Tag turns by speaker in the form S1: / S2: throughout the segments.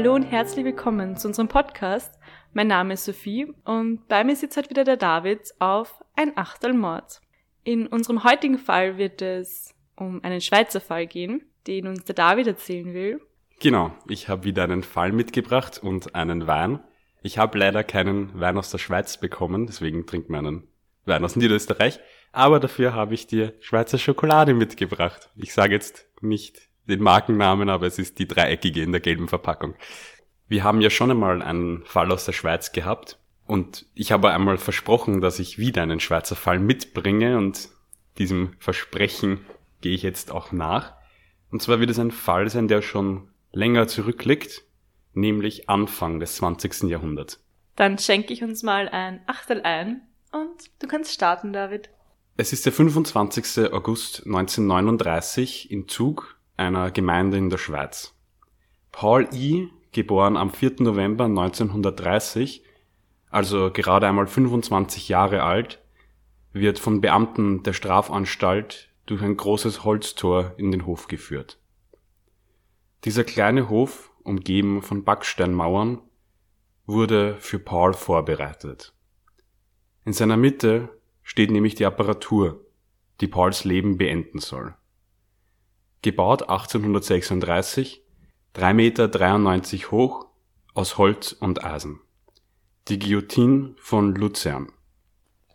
S1: Hallo und herzlich willkommen zu unserem Podcast. Mein Name ist Sophie und bei mir sitzt heute wieder der David auf ein Achtelmord. In unserem heutigen Fall wird es um einen Schweizer Fall gehen, den uns der David erzählen will.
S2: Genau, ich habe wieder einen Fall mitgebracht und einen Wein. Ich habe leider keinen Wein aus der Schweiz bekommen, deswegen trinkt man einen Wein aus Niederösterreich. Aber dafür habe ich dir Schweizer Schokolade mitgebracht. Ich sage jetzt nicht den Markennamen, aber es ist die dreieckige in der gelben Verpackung. Wir haben ja schon einmal einen Fall aus der Schweiz gehabt und ich habe einmal versprochen, dass ich wieder einen Schweizer Fall mitbringe und diesem Versprechen gehe ich jetzt auch nach. Und zwar wird es ein Fall sein, der schon länger zurückliegt, nämlich Anfang des 20. Jahrhunderts.
S1: Dann schenke ich uns mal ein Achtel ein und du kannst starten, David.
S2: Es ist der 25. August 1939 im Zug einer Gemeinde in der Schweiz. Paul I., geboren am 4. November 1930, also gerade einmal 25 Jahre alt, wird von Beamten der Strafanstalt durch ein großes Holztor in den Hof geführt. Dieser kleine Hof, umgeben von Backsteinmauern, wurde für Paul vorbereitet. In seiner Mitte steht nämlich die Apparatur, die Pauls Leben beenden soll. Gebaut 1836, 3,93 Meter hoch, aus Holz und Eisen. Die Guillotine von Luzern.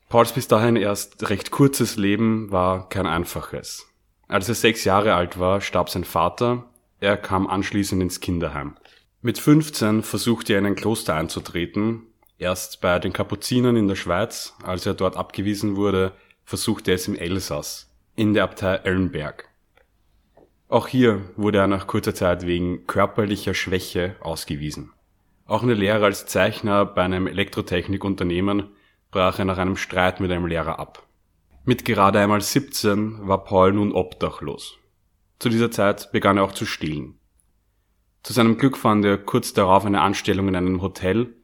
S2: Pauls bis dahin erst recht kurzes Leben war kein einfaches. Als er sechs Jahre alt war, starb sein Vater, er kam anschließend ins Kinderheim. Mit 15 versuchte er in ein Kloster einzutreten, erst bei den Kapuzinern in der Schweiz, als er dort abgewiesen wurde, versuchte er es im Elsass, in der Abtei Ellenberg. Auch hier wurde er nach kurzer Zeit wegen körperlicher Schwäche ausgewiesen. Auch eine Lehre als Zeichner bei einem Elektrotechnikunternehmen brach er nach einem Streit mit einem Lehrer ab. Mit gerade einmal 17 war Paul nun obdachlos. Zu dieser Zeit begann er auch zu stehlen. Zu seinem Glück fand er kurz darauf eine Anstellung in einem Hotel.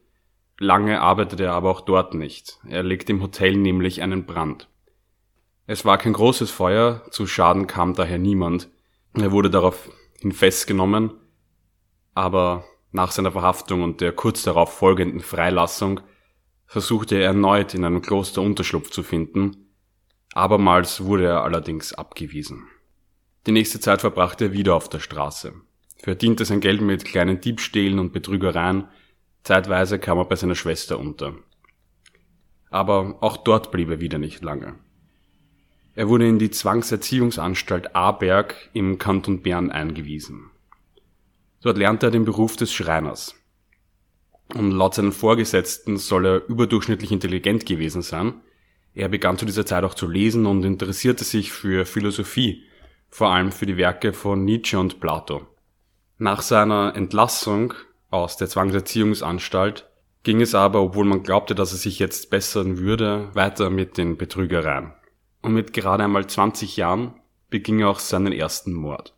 S2: Lange arbeitete er aber auch dort nicht. Er legte im Hotel nämlich einen Brand. Es war kein großes Feuer, zu Schaden kam daher niemand. Er wurde daraufhin festgenommen, aber nach seiner Verhaftung und der kurz darauf folgenden Freilassung versuchte er erneut in einem Kloster Unterschlupf zu finden, abermals wurde er allerdings abgewiesen. Die nächste Zeit verbrachte er wieder auf der Straße, verdiente sein Geld mit kleinen Diebstählen und Betrügereien, zeitweise kam er bei seiner Schwester unter. Aber auch dort blieb er wieder nicht lange. Er wurde in die Zwangserziehungsanstalt Aberg im Kanton Bern eingewiesen. Dort lernte er den Beruf des Schreiners. Und laut seinen Vorgesetzten soll er überdurchschnittlich intelligent gewesen sein. Er begann zu dieser Zeit auch zu lesen und interessierte sich für Philosophie, vor allem für die Werke von Nietzsche und Plato. Nach seiner Entlassung aus der Zwangserziehungsanstalt ging es aber, obwohl man glaubte, dass er sich jetzt bessern würde, weiter mit den Betrügereien. Und mit gerade einmal 20 Jahren beging er auch seinen ersten Mord.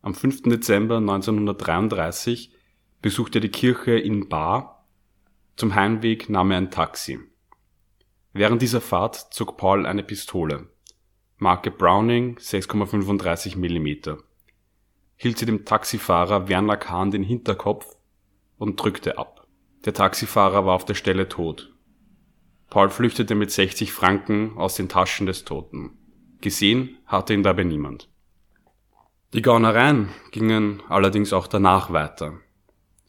S2: Am 5. Dezember 1933 besuchte die Kirche in Bar. Zum Heimweg nahm er ein Taxi. Während dieser Fahrt zog Paul eine Pistole. Marke Browning 6,35 mm. Hielt sie dem Taxifahrer Werner Kahn den Hinterkopf und drückte ab. Der Taxifahrer war auf der Stelle tot. Paul flüchtete mit 60 Franken aus den Taschen des Toten. Gesehen hatte ihn dabei niemand. Die Gaunereien gingen allerdings auch danach weiter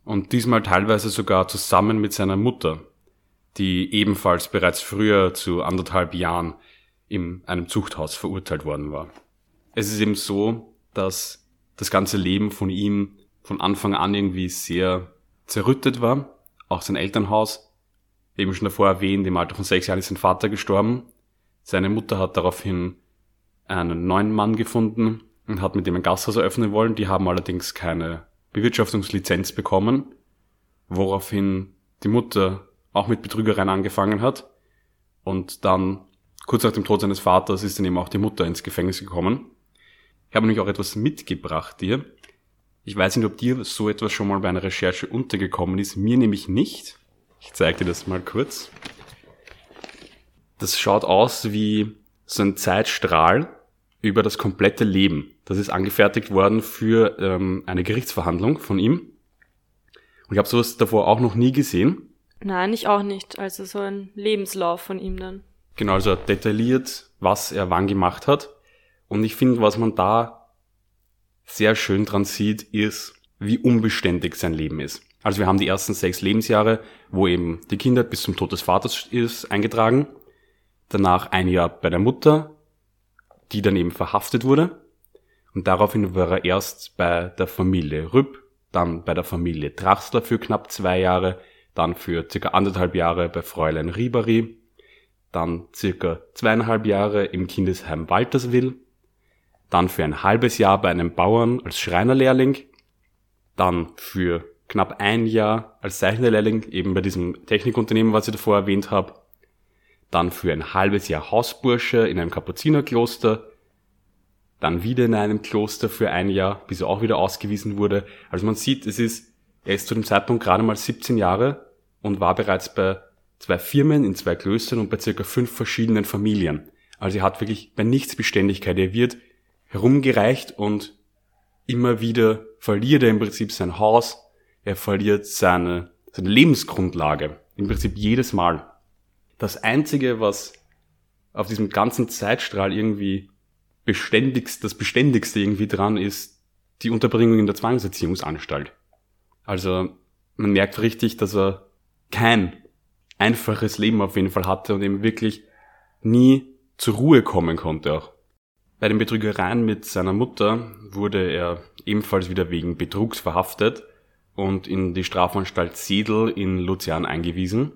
S2: und diesmal teilweise sogar zusammen mit seiner Mutter, die ebenfalls bereits früher zu anderthalb Jahren in einem Zuchthaus verurteilt worden war. Es ist eben so, dass das ganze Leben von ihm von Anfang an irgendwie sehr zerrüttet war. Auch sein Elternhaus, eben schon davor erwähnt, im Alter von sechs Jahren ist sein Vater gestorben. Seine Mutter hat daraufhin einen neuen Mann gefunden und hat mit dem ein Gasthaus eröffnen wollen. Die haben allerdings keine Bewirtschaftungslizenz bekommen, woraufhin die Mutter auch mit Betrügereien angefangen hat und dann kurz nach dem Tod seines Vaters ist dann eben auch die Mutter ins Gefängnis gekommen. Ich habe nämlich auch etwas mitgebracht dir. Ich weiß nicht, ob dir so etwas schon mal bei einer Recherche untergekommen ist, mir nämlich nicht. Ich zeige dir das mal kurz. Das schaut aus wie so ein Zeitstrahl über das komplette Leben das ist angefertigt worden für ähm, eine Gerichtsverhandlung von ihm. Und ich habe sowas davor auch noch nie gesehen.
S1: Nein, ich auch nicht. Also so ein Lebenslauf von ihm dann.
S2: Genau, also detailliert, was er wann gemacht hat. Und ich finde, was man da sehr schön dran sieht, ist, wie unbeständig sein Leben ist. Also wir haben die ersten sechs Lebensjahre, wo eben die Kindheit bis zum Tod des Vaters ist, eingetragen. Danach ein Jahr bei der Mutter, die dann eben verhaftet wurde. Und daraufhin war er erst bei der Familie Rüpp, dann bei der Familie Draxler für knapp zwei Jahre, dann für circa anderthalb Jahre bei Fräulein Ribari, dann circa zweieinhalb Jahre im Kindesheim Walterswil, dann für ein halbes Jahr bei einem Bauern als Schreinerlehrling, dann für knapp ein Jahr als Zeichnerlehrling eben bei diesem Technikunternehmen, was ich davor erwähnt habe, dann für ein halbes Jahr Hausbursche in einem Kapuzinerkloster, dann wieder in einem Kloster für ein Jahr, bis er auch wieder ausgewiesen wurde. Also man sieht, es ist, er ist zu dem Zeitpunkt gerade mal 17 Jahre und war bereits bei zwei Firmen in zwei Klöstern und bei circa fünf verschiedenen Familien. Also er hat wirklich bei nichts Beständigkeit. Er wird herumgereicht und immer wieder verliert er im Prinzip sein Haus, er verliert seine, seine Lebensgrundlage. Im Prinzip jedes Mal. Das Einzige, was auf diesem ganzen Zeitstrahl irgendwie beständigst, das Beständigste irgendwie dran ist, die Unterbringung in der Zwangserziehungsanstalt. Also man merkt richtig, dass er kein einfaches Leben auf jeden Fall hatte und eben wirklich nie zur Ruhe kommen konnte auch. Bei den Betrügereien mit seiner Mutter wurde er ebenfalls wieder wegen Betrugs verhaftet und in die Strafanstalt Sedel in Luzern eingewiesen.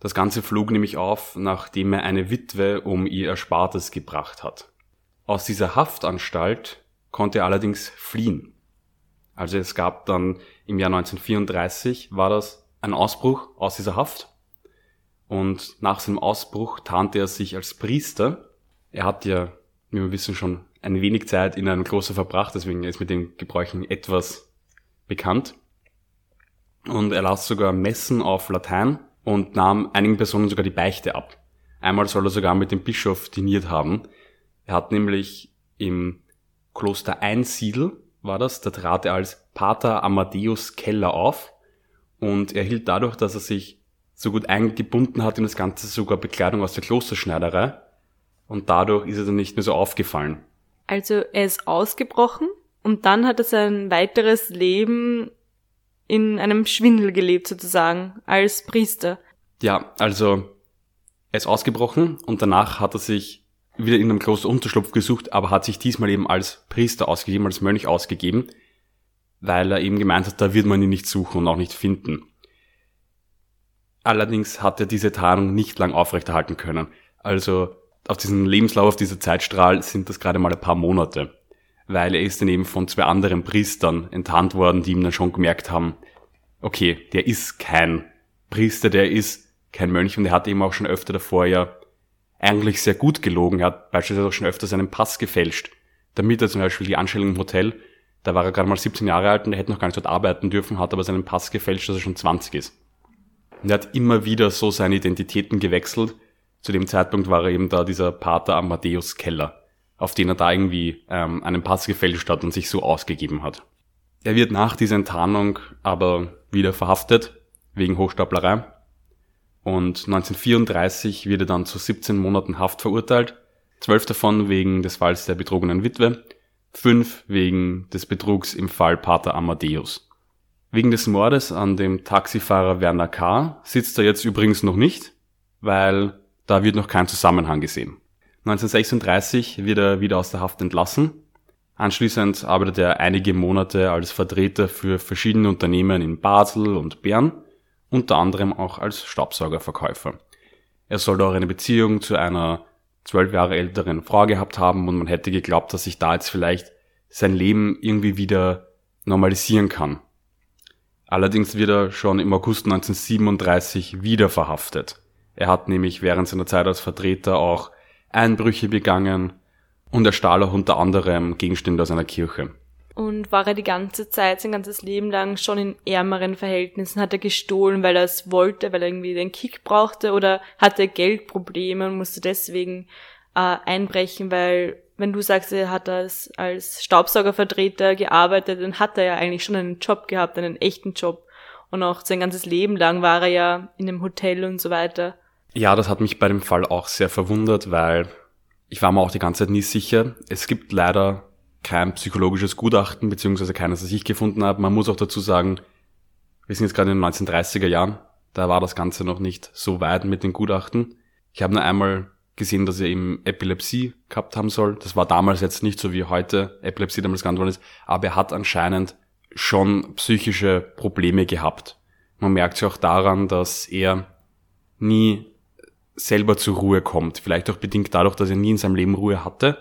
S2: Das Ganze flog nämlich auf, nachdem er eine Witwe um ihr Erspartes gebracht hat. Aus dieser Haftanstalt konnte er allerdings fliehen. Also es gab dann im Jahr 1934 war das ein Ausbruch aus dieser Haft. Und nach seinem Ausbruch tarnte er sich als Priester. Er hat ja, wie wir wissen, schon ein wenig Zeit in einem Kloster verbracht, deswegen ist mit den Gebräuchen etwas bekannt. Und er las sogar Messen auf Latein und nahm einigen Personen sogar die Beichte ab. Einmal soll er sogar mit dem Bischof diniert haben, er hat nämlich im Kloster Einsiedel, war das, da trat er als Pater Amadeus Keller auf und er hielt dadurch, dass er sich so gut eingebunden hat in das Ganze sogar Bekleidung aus der Klosterschneiderei und dadurch ist er dann nicht mehr so aufgefallen.
S1: Also er ist ausgebrochen und dann hat er sein weiteres Leben in einem Schwindel gelebt sozusagen als Priester.
S2: Ja, also er ist ausgebrochen und danach hat er sich wieder in einem Kloster Unterschlupf gesucht, aber hat sich diesmal eben als Priester ausgegeben, als Mönch ausgegeben, weil er eben gemeint hat, da wird man ihn nicht suchen und auch nicht finden. Allerdings hat er diese Tarnung nicht lang aufrechterhalten können. Also auf diesem Lebenslauf, auf dieser Zeitstrahl sind das gerade mal ein paar Monate. Weil er ist dann eben von zwei anderen Priestern enttarnt worden, die ihm dann schon gemerkt haben, okay, der ist kein Priester, der ist kein Mönch und er hat eben auch schon öfter davor ja eigentlich sehr gut gelogen. Er hat beispielsweise auch schon öfter seinen Pass gefälscht, damit er zum Beispiel die Anstellung im Hotel, da war er gerade mal 17 Jahre alt und er hätte noch gar nicht dort arbeiten dürfen, hat aber seinen Pass gefälscht, dass er schon 20 ist. Und er hat immer wieder so seine Identitäten gewechselt. Zu dem Zeitpunkt war er eben da dieser Pater Amadeus Keller, auf den er da irgendwie ähm, einen Pass gefälscht hat und sich so ausgegeben hat. Er wird nach dieser Enttarnung aber wieder verhaftet, wegen Hochstaplerei und 1934 wird er dann zu 17 Monaten Haft verurteilt, zwölf davon wegen des Falls der betrogenen Witwe, fünf wegen des Betrugs im Fall Pater Amadeus. Wegen des Mordes an dem Taxifahrer Werner K. sitzt er jetzt übrigens noch nicht, weil da wird noch kein Zusammenhang gesehen. 1936 wird er wieder aus der Haft entlassen. Anschließend arbeitet er einige Monate als Vertreter für verschiedene Unternehmen in Basel und Bern unter anderem auch als Staubsaugerverkäufer. Er soll auch eine Beziehung zu einer zwölf Jahre älteren Frau gehabt haben und man hätte geglaubt, dass sich da jetzt vielleicht sein Leben irgendwie wieder normalisieren kann. Allerdings wird er schon im August 1937 wieder verhaftet. Er hat nämlich während seiner Zeit als Vertreter auch Einbrüche begangen und er stahl auch unter anderem Gegenstände aus einer Kirche.
S1: Und war er die ganze Zeit, sein ganzes Leben lang schon in ärmeren Verhältnissen? Hat er gestohlen, weil er es wollte, weil er irgendwie den Kick brauchte? Oder hatte er Geldprobleme und musste deswegen äh, einbrechen? Weil, wenn du sagst, er hat als, als Staubsaugervertreter gearbeitet, dann hat er ja eigentlich schon einen Job gehabt, einen echten Job. Und auch sein ganzes Leben lang war er ja in dem Hotel und so weiter.
S2: Ja, das hat mich bei dem Fall auch sehr verwundert, weil ich war mir auch die ganze Zeit nie sicher. Es gibt leider kein psychologisches Gutachten, beziehungsweise keines, das ich gefunden habe. Man muss auch dazu sagen, wir sind jetzt gerade in den 1930er Jahren. Da war das Ganze noch nicht so weit mit den Gutachten. Ich habe nur einmal gesehen, dass er eben Epilepsie gehabt haben soll. Das war damals jetzt nicht so wie heute Epilepsie damals genannt worden ist, aber er hat anscheinend schon psychische Probleme gehabt. Man merkt sich auch daran, dass er nie selber zur Ruhe kommt. Vielleicht auch bedingt dadurch, dass er nie in seinem Leben Ruhe hatte.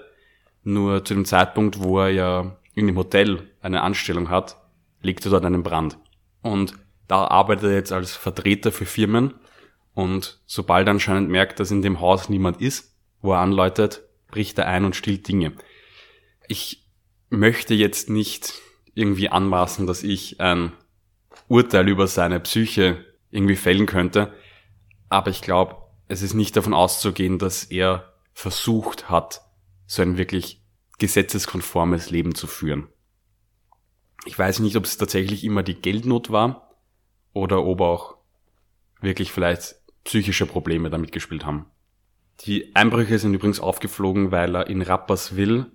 S2: Nur zu dem Zeitpunkt, wo er ja in dem Hotel eine Anstellung hat, liegt er dort einen Brand. Und da arbeitet er jetzt als Vertreter für Firmen und sobald er anscheinend merkt, dass in dem Haus niemand ist, wo er anläutet, bricht er ein und stillt Dinge. Ich möchte jetzt nicht irgendwie anmaßen, dass ich ein Urteil über seine Psyche irgendwie fällen könnte, aber ich glaube, es ist nicht davon auszugehen, dass er versucht hat, so ein wirklich gesetzeskonformes Leben zu führen. Ich weiß nicht, ob es tatsächlich immer die Geldnot war oder ob auch wirklich vielleicht psychische Probleme damit gespielt haben. Die Einbrüche sind übrigens aufgeflogen, weil er in Rapperswil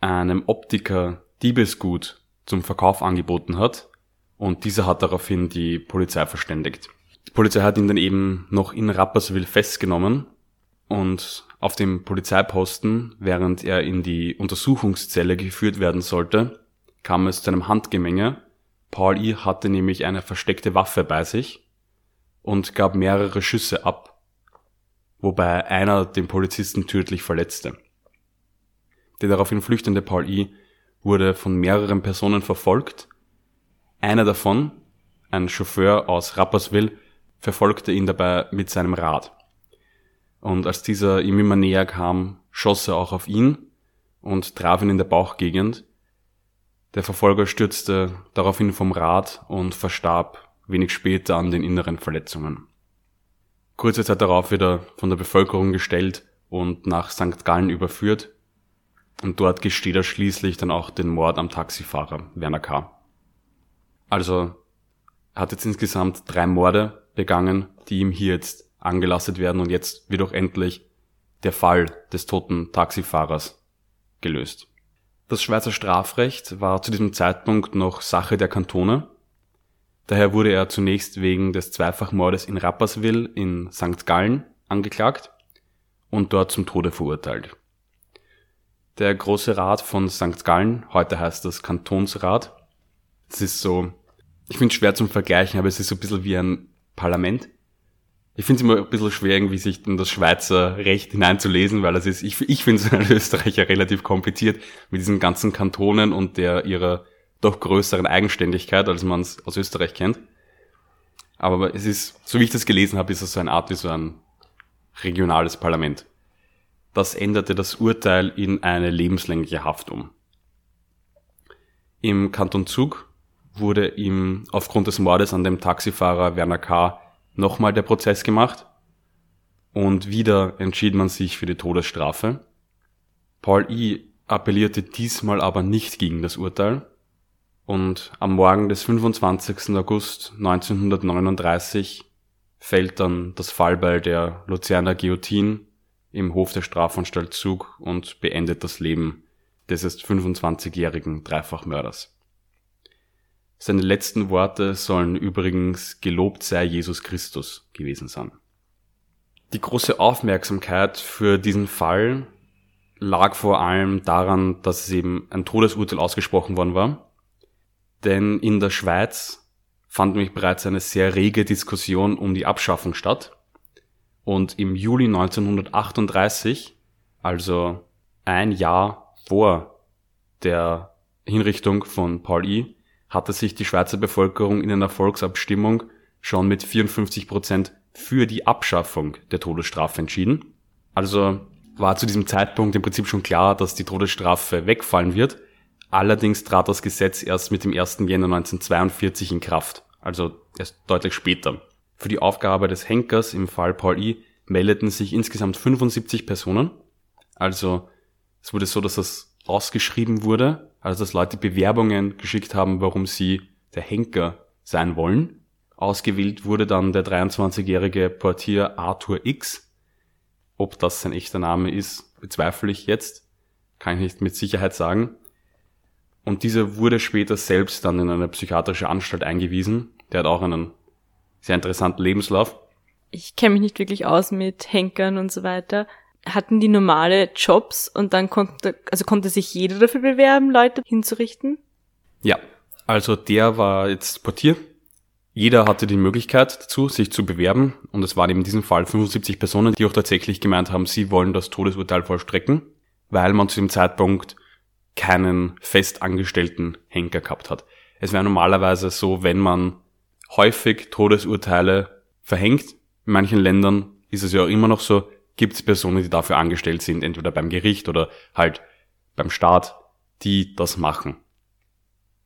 S2: einem Optiker Diebesgut zum Verkauf angeboten hat und dieser hat daraufhin die Polizei verständigt. Die Polizei hat ihn dann eben noch in Rapperswil festgenommen und auf dem Polizeiposten, während er in die Untersuchungszelle geführt werden sollte, kam es zu einem Handgemenge. Paul I. hatte nämlich eine versteckte Waffe bei sich und gab mehrere Schüsse ab, wobei einer den Polizisten tödlich verletzte. Der daraufhin flüchtende Paul I. wurde von mehreren Personen verfolgt. Einer davon, ein Chauffeur aus Rapperswil, verfolgte ihn dabei mit seinem Rad. Und als dieser ihm immer näher kam, schoss er auch auf ihn und traf ihn in der Bauchgegend. Der Verfolger stürzte daraufhin vom Rad und verstarb wenig später an den inneren Verletzungen. Kurze Zeit darauf wird er von der Bevölkerung gestellt und nach St. Gallen überführt. Und dort gesteht er schließlich dann auch den Mord am Taxifahrer Werner K. Also er hat jetzt insgesamt drei Morde begangen, die ihm hier jetzt angelastet werden und jetzt wird auch endlich der Fall des toten Taxifahrers gelöst. Das Schweizer Strafrecht war zu diesem Zeitpunkt noch Sache der Kantone Daher wurde er zunächst wegen des Zweifachmordes in Rapperswil in St. Gallen angeklagt und dort zum Tode verurteilt. Der Große Rat von St. Gallen, heute heißt das Kantonsrat, das ist so, ich finde es schwer zum Vergleichen, aber es ist so ein bisschen wie ein Parlament. Ich finde es immer ein bisschen schwer, irgendwie sich in das Schweizer Recht hineinzulesen, weil es ist, ich, ich finde es als Österreicher relativ kompliziert mit diesen ganzen Kantonen und der ihrer doch größeren Eigenständigkeit, als man es aus Österreich kennt. Aber es ist, so wie ich das gelesen habe, ist es so eine Art wie so ein regionales Parlament. Das änderte das Urteil in eine lebenslängliche Haft um. Im Kanton Zug wurde ihm aufgrund des Mordes an dem Taxifahrer Werner K. nochmal der Prozess gemacht und wieder entschied man sich für die Todesstrafe. Paul I. appellierte diesmal aber nicht gegen das Urteil, und am Morgen des 25. August 1939 fällt dann das Fallbeil der Luzerner Guillotine im Hof der Strafanstalt Zug und beendet das Leben des 25-jährigen Dreifachmörders. Seine letzten Worte sollen übrigens gelobt sei Jesus Christus gewesen sein. Die große Aufmerksamkeit für diesen Fall lag vor allem daran, dass es eben ein Todesurteil ausgesprochen worden war denn in der Schweiz fand nämlich bereits eine sehr rege Diskussion um die Abschaffung statt. Und im Juli 1938, also ein Jahr vor der Hinrichtung von Paul I., hatte sich die Schweizer Bevölkerung in einer Volksabstimmung schon mit 54 Prozent für die Abschaffung der Todesstrafe entschieden. Also war zu diesem Zeitpunkt im Prinzip schon klar, dass die Todesstrafe wegfallen wird. Allerdings trat das Gesetz erst mit dem 1. Jänner 1942 in Kraft, also erst deutlich später. Für die Aufgabe des Henkers im Fall Paul I. meldeten sich insgesamt 75 Personen. Also es wurde so, dass das ausgeschrieben wurde, also dass Leute Bewerbungen geschickt haben, warum sie der Henker sein wollen. Ausgewählt wurde dann der 23-jährige Portier Arthur X. Ob das sein echter Name ist, bezweifle ich jetzt. Kann ich nicht mit Sicherheit sagen. Und dieser wurde später selbst dann in eine psychiatrische Anstalt eingewiesen. Der hat auch einen sehr interessanten Lebenslauf.
S1: Ich kenne mich nicht wirklich aus mit Henkern und so weiter. Hatten die normale Jobs und dann konnte, also konnte sich jeder dafür bewerben, Leute hinzurichten?
S2: Ja, also der war jetzt Portier. Jeder hatte die Möglichkeit dazu, sich zu bewerben. Und es waren in diesem Fall 75 Personen, die auch tatsächlich gemeint haben, sie wollen das Todesurteil vollstrecken, weil man zu dem Zeitpunkt keinen festangestellten Henker gehabt hat. Es wäre normalerweise so, wenn man häufig Todesurteile verhängt, in manchen Ländern ist es ja auch immer noch so, gibt es Personen, die dafür angestellt sind, entweder beim Gericht oder halt beim Staat, die das machen.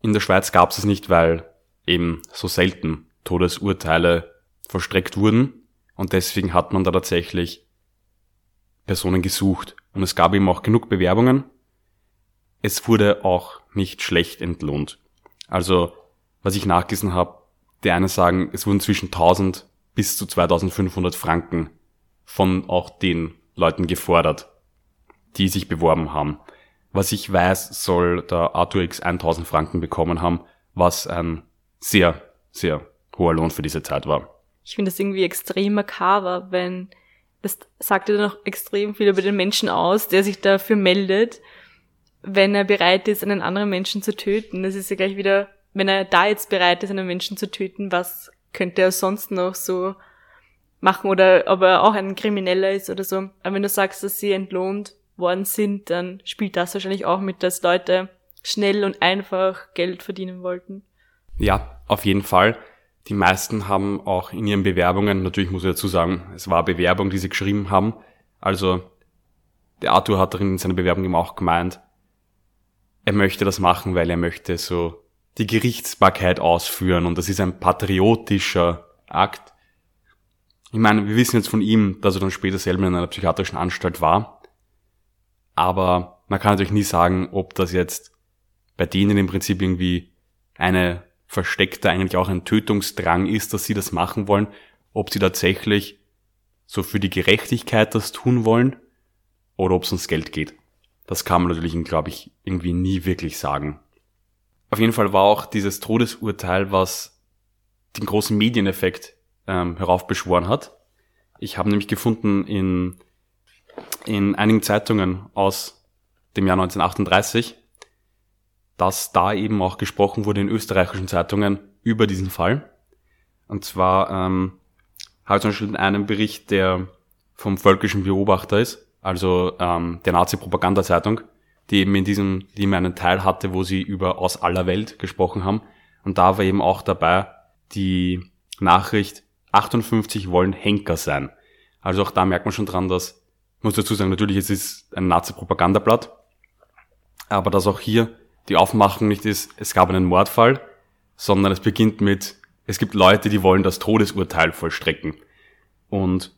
S2: In der Schweiz gab es es nicht, weil eben so selten Todesurteile verstreckt wurden und deswegen hat man da tatsächlich Personen gesucht und es gab eben auch genug Bewerbungen es wurde auch nicht schlecht entlohnt. Also, was ich nachgelesen habe, die einen sagen, es wurden zwischen 1000 bis zu 2500 Franken von auch den Leuten gefordert, die sich beworben haben. Was ich weiß, soll der Arthur X 1000 Franken bekommen haben, was ein sehr, sehr hoher Lohn für diese Zeit war.
S1: Ich finde das irgendwie extrem makaber, wenn das sagt ja noch extrem viel über den Menschen aus, der sich dafür meldet wenn er bereit ist, einen anderen Menschen zu töten. Das ist ja gleich wieder, wenn er da jetzt bereit ist, einen Menschen zu töten, was könnte er sonst noch so machen oder ob er auch ein Krimineller ist oder so. Aber wenn du sagst, dass sie entlohnt worden sind, dann spielt das wahrscheinlich auch mit, dass Leute schnell und einfach Geld verdienen wollten.
S2: Ja, auf jeden Fall. Die meisten haben auch in ihren Bewerbungen, natürlich muss ich dazu sagen, es war Bewerbung, die sie geschrieben haben. Also der Arthur hat darin in seiner Bewerbung eben auch gemeint, er möchte das machen, weil er möchte so die Gerichtsbarkeit ausführen und das ist ein patriotischer Akt. Ich meine, wir wissen jetzt von ihm, dass er dann später selber in einer psychiatrischen Anstalt war, aber man kann natürlich nie sagen, ob das jetzt bei denen im Prinzip irgendwie eine versteckte, eigentlich auch ein Tötungsdrang ist, dass sie das machen wollen, ob sie tatsächlich so für die Gerechtigkeit das tun wollen oder ob es ums Geld geht. Das kann man natürlich, glaube ich, irgendwie nie wirklich sagen. Auf jeden Fall war auch dieses Todesurteil, was den großen Medieneffekt ähm, heraufbeschworen hat. Ich habe nämlich gefunden in, in einigen Zeitungen aus dem Jahr 1938, dass da eben auch gesprochen wurde in österreichischen Zeitungen über diesen Fall. Und zwar ähm, habe ich zum Beispiel in einem Bericht, der vom Völkischen Beobachter ist, also ähm, der Nazi-Propaganda-Zeitung, die eben in diesem, die eben einen Teil hatte, wo sie über aus aller Welt gesprochen haben. Und da war eben auch dabei die Nachricht, 58 wollen Henker sein. Also auch da merkt man schon dran, dass, muss dazu sagen, natürlich es ist ein Nazi-Propagandablatt, aber dass auch hier die Aufmachung nicht ist, es gab einen Mordfall, sondern es beginnt mit, es gibt Leute, die wollen das Todesurteil vollstrecken. Und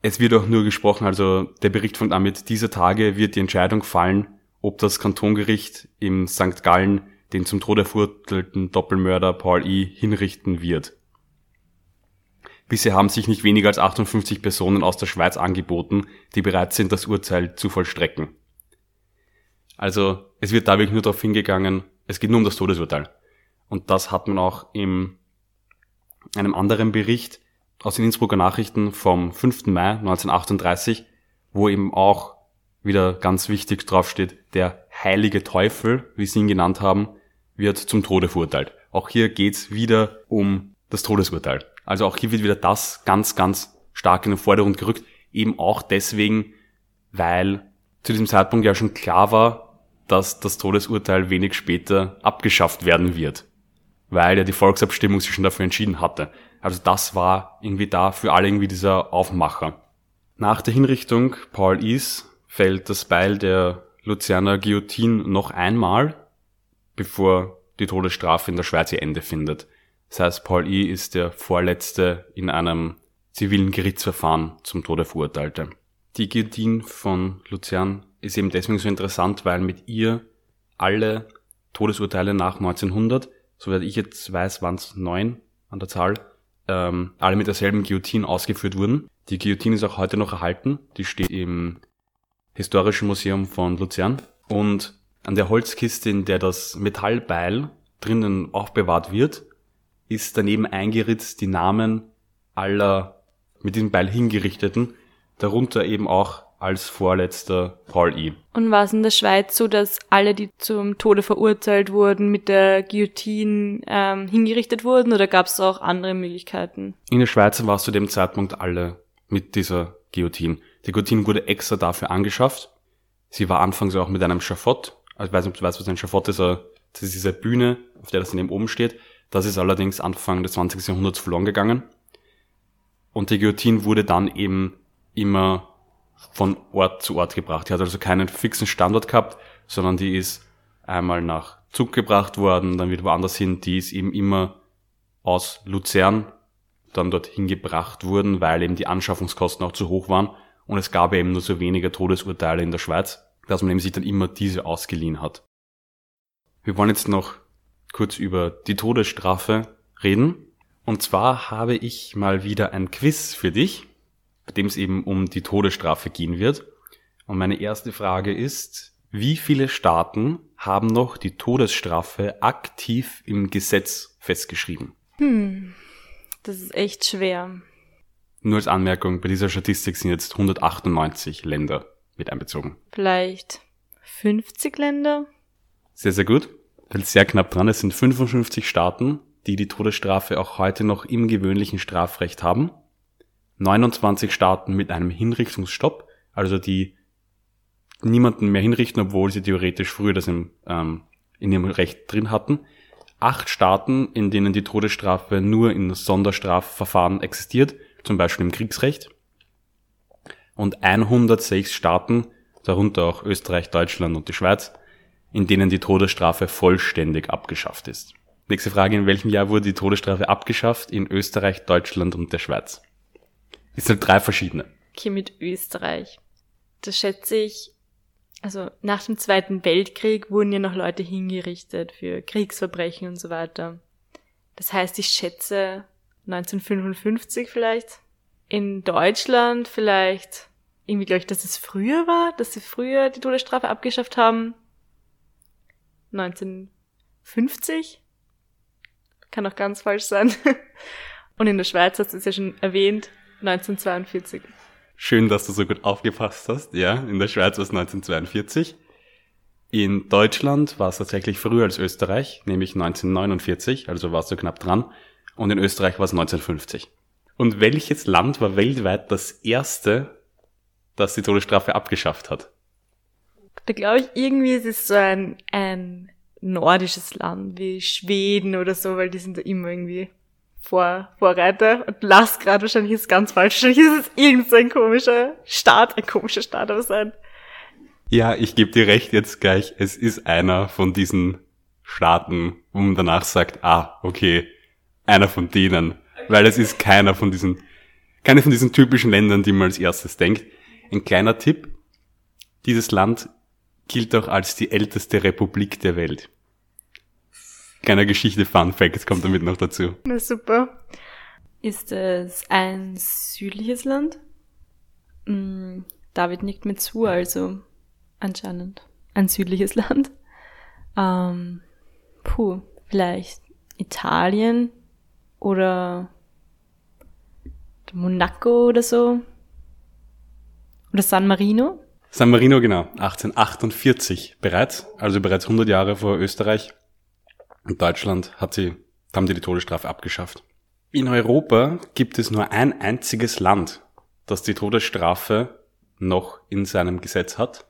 S2: es wird auch nur gesprochen, also der Bericht von damit, dieser Tage wird die Entscheidung fallen, ob das Kantongericht im St. Gallen den zum Tode verurteilten Doppelmörder Paul I. hinrichten wird. Bisher haben sich nicht weniger als 58 Personen aus der Schweiz angeboten, die bereit sind, das Urteil zu vollstrecken. Also es wird da wirklich nur darauf hingegangen, es geht nur um das Todesurteil. Und das hat man auch in einem anderen Bericht aus den Innsbrucker Nachrichten vom 5. Mai 1938, wo eben auch wieder ganz wichtig draufsteht, der heilige Teufel, wie sie ihn genannt haben, wird zum Tode verurteilt. Auch hier geht's wieder um das Todesurteil. Also auch hier wird wieder das ganz, ganz stark in den Vordergrund gerückt. Eben auch deswegen, weil zu diesem Zeitpunkt ja schon klar war, dass das Todesurteil wenig später abgeschafft werden wird. Weil ja die Volksabstimmung sich schon dafür entschieden hatte. Also das war irgendwie da für alle irgendwie dieser Aufmacher. Nach der Hinrichtung Paul Is fällt das Beil der Luzerner Guillotine noch einmal, bevor die Todesstrafe in der Schweiz ihr Ende findet. Das heißt, Paul I. ist der vorletzte in einem zivilen Gerichtsverfahren zum Tode verurteilte. Die Guillotine von Luzern ist eben deswegen so interessant, weil mit ihr alle Todesurteile nach 1900, soweit ich jetzt weiß, waren es neun an der Zahl, ähm, alle mit derselben Guillotine ausgeführt wurden. Die Guillotine ist auch heute noch erhalten. Die steht im Historischen Museum von Luzern. Und an der Holzkiste, in der das Metallbeil drinnen aufbewahrt wird, ist daneben eingeritzt die Namen aller mit diesem Beil hingerichteten, darunter eben auch als vorletzter Paul E.
S1: Und war es in der Schweiz so, dass alle, die zum Tode verurteilt wurden, mit der Guillotine ähm, hingerichtet wurden oder gab es auch andere Möglichkeiten?
S2: In der Schweiz war es zu dem Zeitpunkt alle mit dieser Guillotine. Die Guillotine wurde extra dafür angeschafft. Sie war anfangs auch mit einem Schafott. Also ich weiß nicht, ob du weißt, was ein Schafott ist. Das ist diese Bühne, auf der das dann eben oben steht. Das ist allerdings Anfang des 20. Jahrhunderts verloren gegangen. Und die Guillotine wurde dann eben immer von Ort zu Ort gebracht. Die hat also keinen fixen Standort gehabt, sondern die ist einmal nach Zug gebracht worden, dann wieder woanders hin. Die ist eben immer aus Luzern dann dorthin gebracht worden, weil eben die Anschaffungskosten auch zu hoch waren und es gab eben nur so wenige Todesurteile in der Schweiz, dass man eben sich dann immer diese ausgeliehen hat. Wir wollen jetzt noch kurz über die Todesstrafe reden. Und zwar habe ich mal wieder ein Quiz für dich bei dem es eben um die Todesstrafe gehen wird. Und meine erste Frage ist, wie viele Staaten haben noch die Todesstrafe aktiv im Gesetz festgeschrieben?
S1: Hm, das ist echt schwer.
S2: Nur als Anmerkung, bei dieser Statistik sind jetzt 198 Länder mit einbezogen.
S1: Vielleicht 50 Länder?
S2: Sehr, sehr gut. Das ist sehr knapp dran. Es sind 55 Staaten, die die Todesstrafe auch heute noch im gewöhnlichen Strafrecht haben. 29 Staaten mit einem Hinrichtungsstopp, also die niemanden mehr hinrichten, obwohl sie theoretisch früher das im, ähm, in ihrem Recht drin hatten. Acht Staaten, in denen die Todesstrafe nur in Sonderstrafverfahren existiert, zum Beispiel im Kriegsrecht. Und 106 Staaten, darunter auch Österreich, Deutschland und die Schweiz, in denen die Todesstrafe vollständig abgeschafft ist. Nächste Frage, in welchem Jahr wurde die Todesstrafe abgeschafft? In Österreich, Deutschland und der Schweiz. Es sind drei verschiedene.
S1: Okay, mit Österreich. Das schätze ich, also nach dem Zweiten Weltkrieg wurden ja noch Leute hingerichtet für Kriegsverbrechen und so weiter. Das heißt, ich schätze 1955 vielleicht. In Deutschland vielleicht irgendwie glaube ich, dass es früher war, dass sie früher die Todesstrafe abgeschafft haben. 1950. Kann auch ganz falsch sein. Und in der Schweiz hast du es ja schon erwähnt, 1942.
S2: Schön, dass du so gut aufgepasst hast. Ja, in der Schweiz war es 1942. In Deutschland war es tatsächlich früher als Österreich, nämlich 1949, also warst du knapp dran. Und in Österreich war es 1950. Und welches Land war weltweit das erste, das die Todesstrafe abgeschafft hat?
S1: Da glaube ich, irgendwie ist es so ein, ein nordisches Land wie Schweden oder so, weil die sind da immer irgendwie vor, Vorreiter und las gerade wahrscheinlich ist ganz falsch. Wahrscheinlich ist es irgendein komischer Staat, ein komischer Staat aber sein.
S2: Ja, ich gebe dir recht jetzt gleich. Es ist einer von diesen Staaten, wo man danach sagt, ah, okay, einer von denen. Weil es ist keiner von diesen, keine von diesen typischen Ländern, die man als erstes denkt. Ein kleiner Tipp. Dieses Land gilt auch als die älteste Republik der Welt. Kleiner Geschichte, Fun Fact kommt damit noch dazu.
S1: Na super. Ist es ein südliches Land? Hm, David nickt mir zu, also anscheinend ein südliches Land. Ähm, puh, vielleicht Italien oder Monaco oder so. Oder San Marino?
S2: San Marino, genau. 1848 bereits, also bereits 100 Jahre vor Österreich. In Deutschland hat sie, haben die die Todesstrafe abgeschafft. In Europa gibt es nur ein einziges Land, das die Todesstrafe noch in seinem Gesetz hat.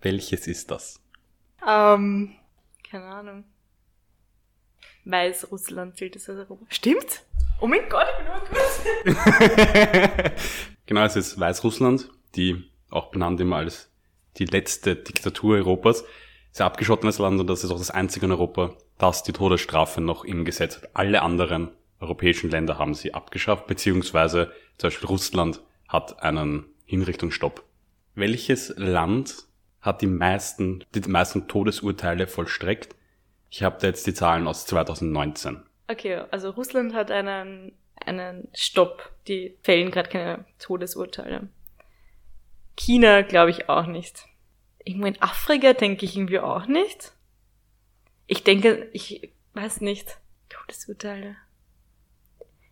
S2: Welches ist das?
S1: Ähm, keine Ahnung. Weißrussland zählt es als Europa. Stimmt? Oh mein Gott, ich bin nur
S2: kurz. genau, es ist Weißrussland, die auch benannt immer als die letzte Diktatur Europas. Sehr abgeschottenes Land und das ist auch das einzige in Europa, dass die Todesstrafe noch im Gesetz hat. Alle anderen europäischen Länder haben sie abgeschafft, beziehungsweise zum Beispiel Russland hat einen Hinrichtungsstopp. Welches Land hat die meisten, die meisten Todesurteile vollstreckt? Ich habe da jetzt die Zahlen aus 2019.
S1: Okay, also Russland hat einen einen Stopp. Die fällen gerade keine Todesurteile. China glaube ich auch nicht. Irgendwo in Afrika denke ich irgendwie auch nicht. Ich denke, ich weiß nicht. Todesurteile.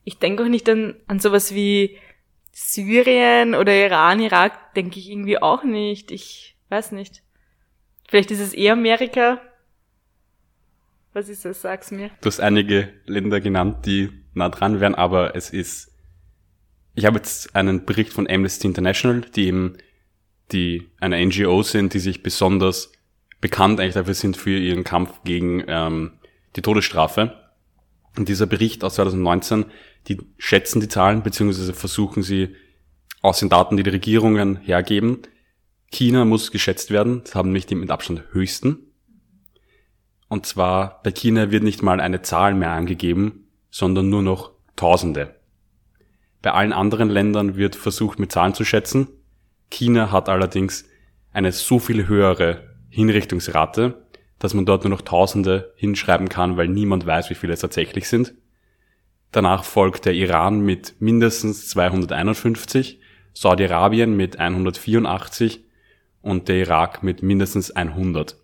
S1: Ich denke auch nicht an, an sowas wie Syrien oder Iran, Irak, denke ich irgendwie auch nicht. Ich weiß nicht. Vielleicht ist es eher Amerika. Was ist das? Sag's mir.
S2: Du hast einige Länder genannt, die nah dran wären, aber es ist. Ich habe jetzt einen Bericht von Amnesty International, die eben die eine NGO sind, die sich besonders bekannt eigentlich dafür sind für ihren Kampf gegen ähm, die Todesstrafe. Und dieser Bericht aus 2019, die schätzen die Zahlen, beziehungsweise versuchen sie aus den Daten, die die Regierungen hergeben. China muss geschätzt werden, das haben nicht die mit Abstand höchsten. Und zwar bei China wird nicht mal eine Zahl mehr angegeben, sondern nur noch Tausende. Bei allen anderen Ländern wird versucht mit Zahlen zu schätzen. China hat allerdings eine so viel höhere Hinrichtungsrate, dass man dort nur noch Tausende hinschreiben kann, weil niemand weiß, wie viele es tatsächlich sind. Danach folgt der Iran mit mindestens 251, Saudi-Arabien mit 184 und der Irak mit mindestens 100.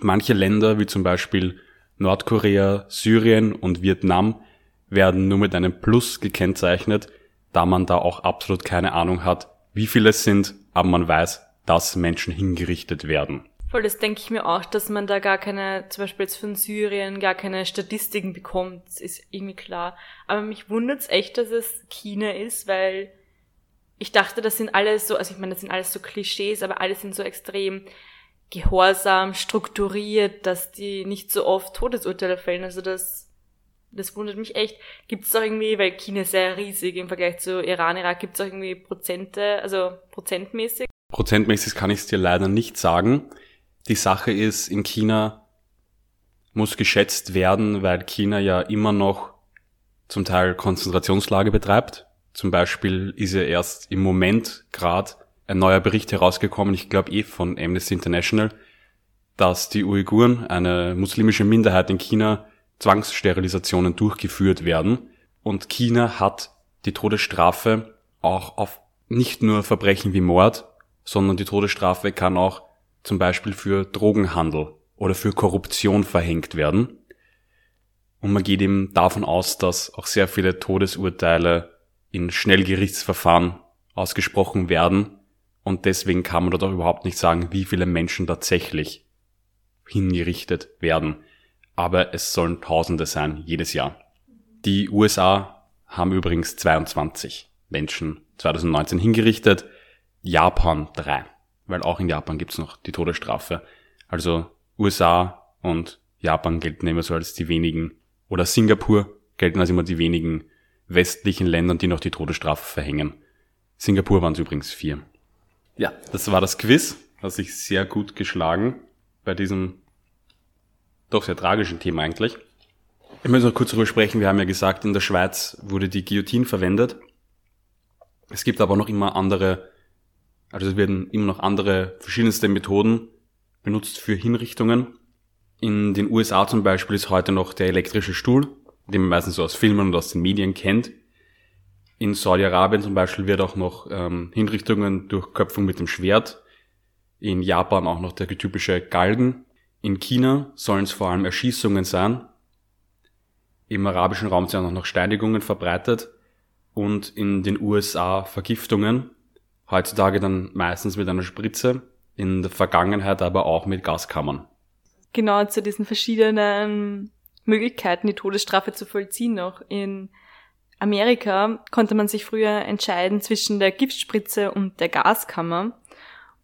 S2: Manche Länder, wie zum Beispiel Nordkorea, Syrien und Vietnam, werden nur mit einem Plus gekennzeichnet, da man da auch absolut keine Ahnung hat, wie viele es sind, aber man weiß, dass Menschen hingerichtet werden.
S1: Voll, das denke ich mir auch, dass man da gar keine, zum Beispiel jetzt von Syrien, gar keine Statistiken bekommt, ist irgendwie klar. Aber mich wundert's echt, dass es China ist, weil ich dachte, das sind alles so, also ich meine, das sind alles so Klischees, aber alle sind so extrem gehorsam, strukturiert, dass die nicht so oft Todesurteile fällen. Also das das wundert mich echt. Gibt es da irgendwie, weil China ist sehr riesig im Vergleich zu Iran, Irak, gibt es irgendwie Prozente, also prozentmäßig?
S2: Prozentmäßig kann ich es dir leider nicht sagen. Die Sache ist, in China muss geschätzt werden, weil China ja immer noch zum Teil Konzentrationslage betreibt. Zum Beispiel ist ja erst im Moment gerade ein neuer Bericht herausgekommen, ich glaube eh von Amnesty International, dass die Uiguren, eine muslimische Minderheit in China, Zwangssterilisationen durchgeführt werden. Und China hat die Todesstrafe auch auf nicht nur Verbrechen wie Mord, sondern die Todesstrafe kann auch zum Beispiel für Drogenhandel oder für Korruption verhängt werden. Und man geht eben davon aus, dass auch sehr viele Todesurteile in Schnellgerichtsverfahren ausgesprochen werden. Und deswegen kann man dort auch überhaupt nicht sagen, wie viele Menschen tatsächlich hingerichtet werden aber es sollen Tausende sein jedes Jahr. Die USA haben übrigens 22 Menschen 2019 hingerichtet, Japan drei, weil auch in Japan gibt's noch die Todesstrafe. Also USA und Japan gelten immer so als die wenigen, oder Singapur gelten als immer die wenigen westlichen Ländern, die noch die Todesstrafe verhängen. Singapur waren es übrigens vier. Ja, das war das Quiz. Hat sich sehr gut geschlagen bei diesem doch sehr tragischen Thema eigentlich. Ich möchte noch kurz darüber sprechen. Wir haben ja gesagt, in der Schweiz wurde die Guillotine verwendet. Es gibt aber noch immer andere, also es werden immer noch andere verschiedenste Methoden benutzt für Hinrichtungen. In den USA zum Beispiel ist heute noch der elektrische Stuhl, den man meistens so aus Filmen und aus den Medien kennt. In Saudi-Arabien zum Beispiel wird auch noch ähm, Hinrichtungen durch Köpfung mit dem Schwert. In Japan auch noch der typische Galgen, in China sollen es vor allem Erschießungen sein. Im arabischen Raum sind auch noch Steinigungen verbreitet und in den USA Vergiftungen. Heutzutage dann meistens mit einer Spritze, in der Vergangenheit aber auch mit Gaskammern.
S1: Genau zu diesen verschiedenen Möglichkeiten, die Todesstrafe zu vollziehen noch. In Amerika konnte man sich früher entscheiden zwischen der Giftspritze und der Gaskammer.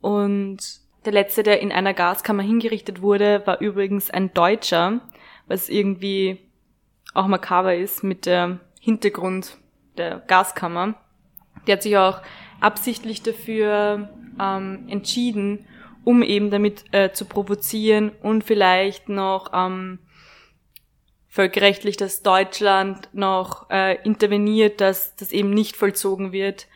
S1: Und der letzte, der in einer Gaskammer hingerichtet wurde, war übrigens ein Deutscher, was irgendwie auch makaber ist mit der Hintergrund der Gaskammer. Der hat sich auch absichtlich dafür ähm, entschieden, um eben damit äh, zu provozieren und vielleicht noch ähm, völkerrechtlich, dass Deutschland noch äh, interveniert, dass das eben nicht vollzogen wird,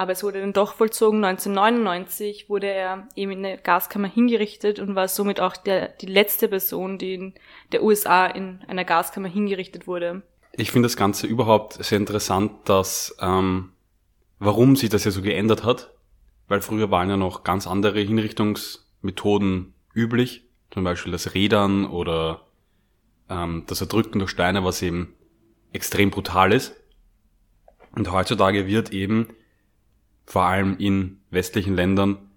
S1: aber es wurde dann doch vollzogen. 1999 wurde er eben in der Gaskammer hingerichtet und war somit auch der, die letzte Person, die in der USA in einer Gaskammer hingerichtet wurde.
S2: Ich finde das Ganze überhaupt sehr interessant, dass ähm, warum sich das ja so geändert hat, weil früher waren ja noch ganz andere Hinrichtungsmethoden üblich, zum Beispiel das Rädern oder ähm, das Erdrücken durch Steine, was eben extrem brutal ist. Und heutzutage wird eben vor allem in westlichen Ländern,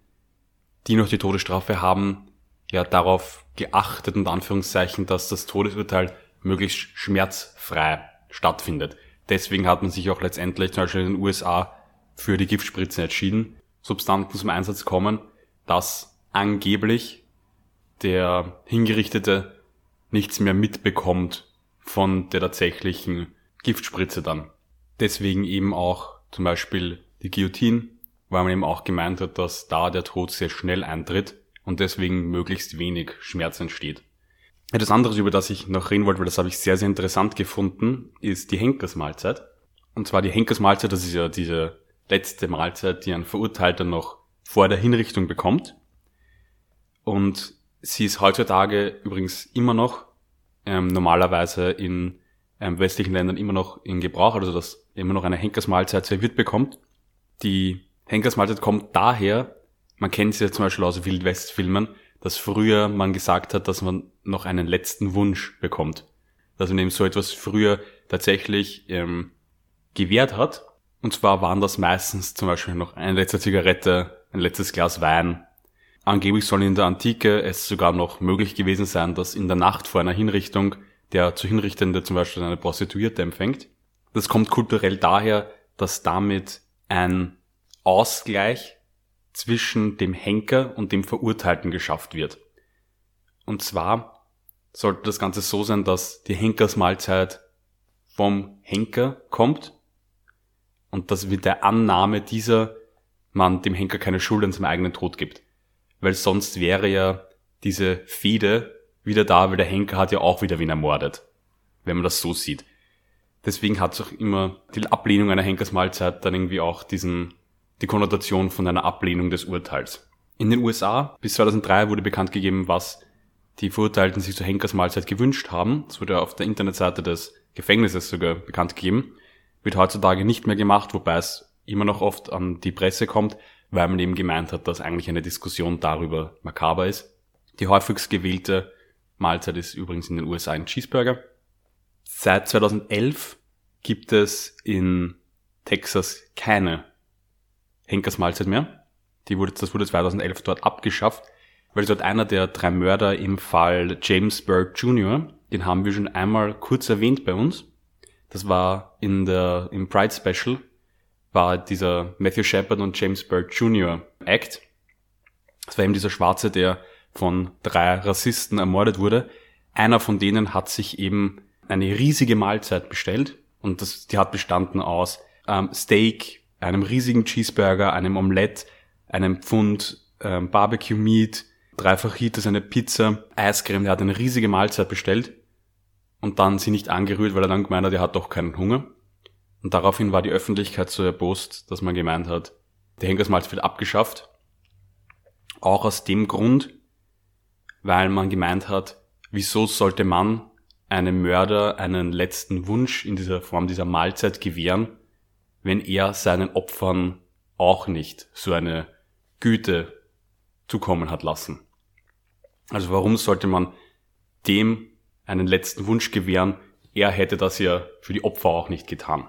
S2: die noch die Todesstrafe haben, ja darauf geachtet, und Anführungszeichen, dass das Todesurteil möglichst schmerzfrei stattfindet. Deswegen hat man sich auch letztendlich zum Beispiel in den USA für die Giftspritzen entschieden. Substanzen zum Einsatz kommen, dass angeblich der Hingerichtete nichts mehr mitbekommt von der tatsächlichen Giftspritze dann. Deswegen eben auch zum Beispiel die Guillotine, weil man eben auch gemeint hat, dass da der Tod sehr schnell eintritt und deswegen möglichst wenig Schmerz entsteht. Etwas anderes, über das ich noch reden wollte, weil das habe ich sehr, sehr interessant gefunden, ist die Henkersmahlzeit. Und zwar die Henkersmahlzeit, das ist ja diese letzte Mahlzeit, die ein Verurteilter noch vor der Hinrichtung bekommt. Und sie ist heutzutage übrigens immer noch ähm, normalerweise in ähm, westlichen Ländern immer noch in Gebrauch, also dass immer noch eine Henkersmahlzeit serviert bekommt. Die Henkersmahlzeit kommt daher, man kennt sie ja zum Beispiel aus Wildwest-Filmen, dass früher man gesagt hat, dass man noch einen letzten Wunsch bekommt. Dass man eben so etwas früher tatsächlich ähm, gewährt hat. Und zwar waren das meistens zum Beispiel noch eine letzte Zigarette, ein letztes Glas Wein. Angeblich soll in der Antike es sogar noch möglich gewesen sein, dass in der Nacht vor einer Hinrichtung der zu Hinrichtende zum Beispiel eine Prostituierte empfängt. Das kommt kulturell daher, dass damit ein Ausgleich zwischen dem Henker und dem Verurteilten geschafft wird. Und zwar sollte das Ganze so sein, dass die Henkersmahlzeit vom Henker kommt und dass mit der Annahme dieser man dem Henker keine Schuld an seinem eigenen Tod gibt. Weil sonst wäre ja diese Fehde wieder da, weil der Henker hat ja auch wieder wen ermordet. Wenn man das so sieht. Deswegen hat es auch immer die Ablehnung einer Henkersmahlzeit dann irgendwie auch diesen die Konnotation von einer Ablehnung des Urteils. In den USA bis 2003 wurde bekannt gegeben, was die Verurteilten sich zur Henkersmahlzeit gewünscht haben. Das wurde auf der Internetseite des Gefängnisses sogar bekannt gegeben. Wird heutzutage nicht mehr gemacht, wobei es immer noch oft an die Presse kommt, weil man eben gemeint hat, dass eigentlich eine Diskussion darüber makaber ist. Die häufigst gewählte Mahlzeit ist übrigens in den USA ein Cheeseburger. Seit 2011 gibt es in Texas keine Henkersmahlzeit mehr. Die wurde, das wurde 2011 dort abgeschafft, weil dort einer der drei Mörder im Fall James Burke Jr., den haben wir schon einmal kurz erwähnt bei uns. Das war in der, im Pride Special, war dieser Matthew Shepard und James Burke Jr. Act. Das war eben dieser Schwarze, der von drei Rassisten ermordet wurde. Einer von denen hat sich eben eine riesige Mahlzeit bestellt und das, die hat bestanden aus ähm, Steak, einem riesigen Cheeseburger, einem Omelette, einem Pfund ähm, Barbecue Meat, dreifach Hitas, eine Pizza, Eiscreme. Der hat eine riesige Mahlzeit bestellt und dann sie nicht angerührt, weil er dann gemeint hat, er hat doch keinen Hunger. Und daraufhin war die Öffentlichkeit so erbost, dass man gemeint hat, der Henkersmahlzeit wird abgeschafft. Auch aus dem Grund, weil man gemeint hat, wieso sollte man einem Mörder einen letzten Wunsch in dieser Form dieser Mahlzeit gewähren, wenn er seinen Opfern auch nicht so eine Güte zukommen hat lassen. Also warum sollte man dem einen letzten Wunsch gewähren? Er hätte das ja für die Opfer auch nicht getan.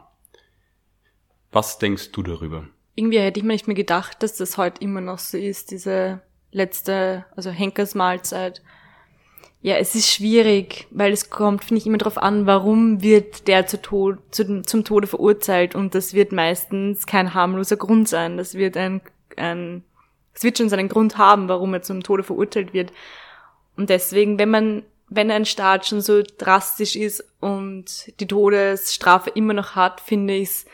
S2: Was denkst du darüber?
S1: Irgendwie hätte ich mir nicht mehr gedacht, dass das heute immer noch so ist, diese letzte, also Henkersmahlzeit. Ja, es ist schwierig, weil es kommt, finde ich, immer darauf an, warum wird der zu Tod, zu, zum Tode verurteilt und das wird meistens kein harmloser Grund sein. Das wird ein, ein, es wird schon seinen Grund haben, warum er zum Tode verurteilt wird. Und deswegen, wenn man, wenn ein Staat schon so drastisch ist und die Todesstrafe immer noch hat, finde ich es,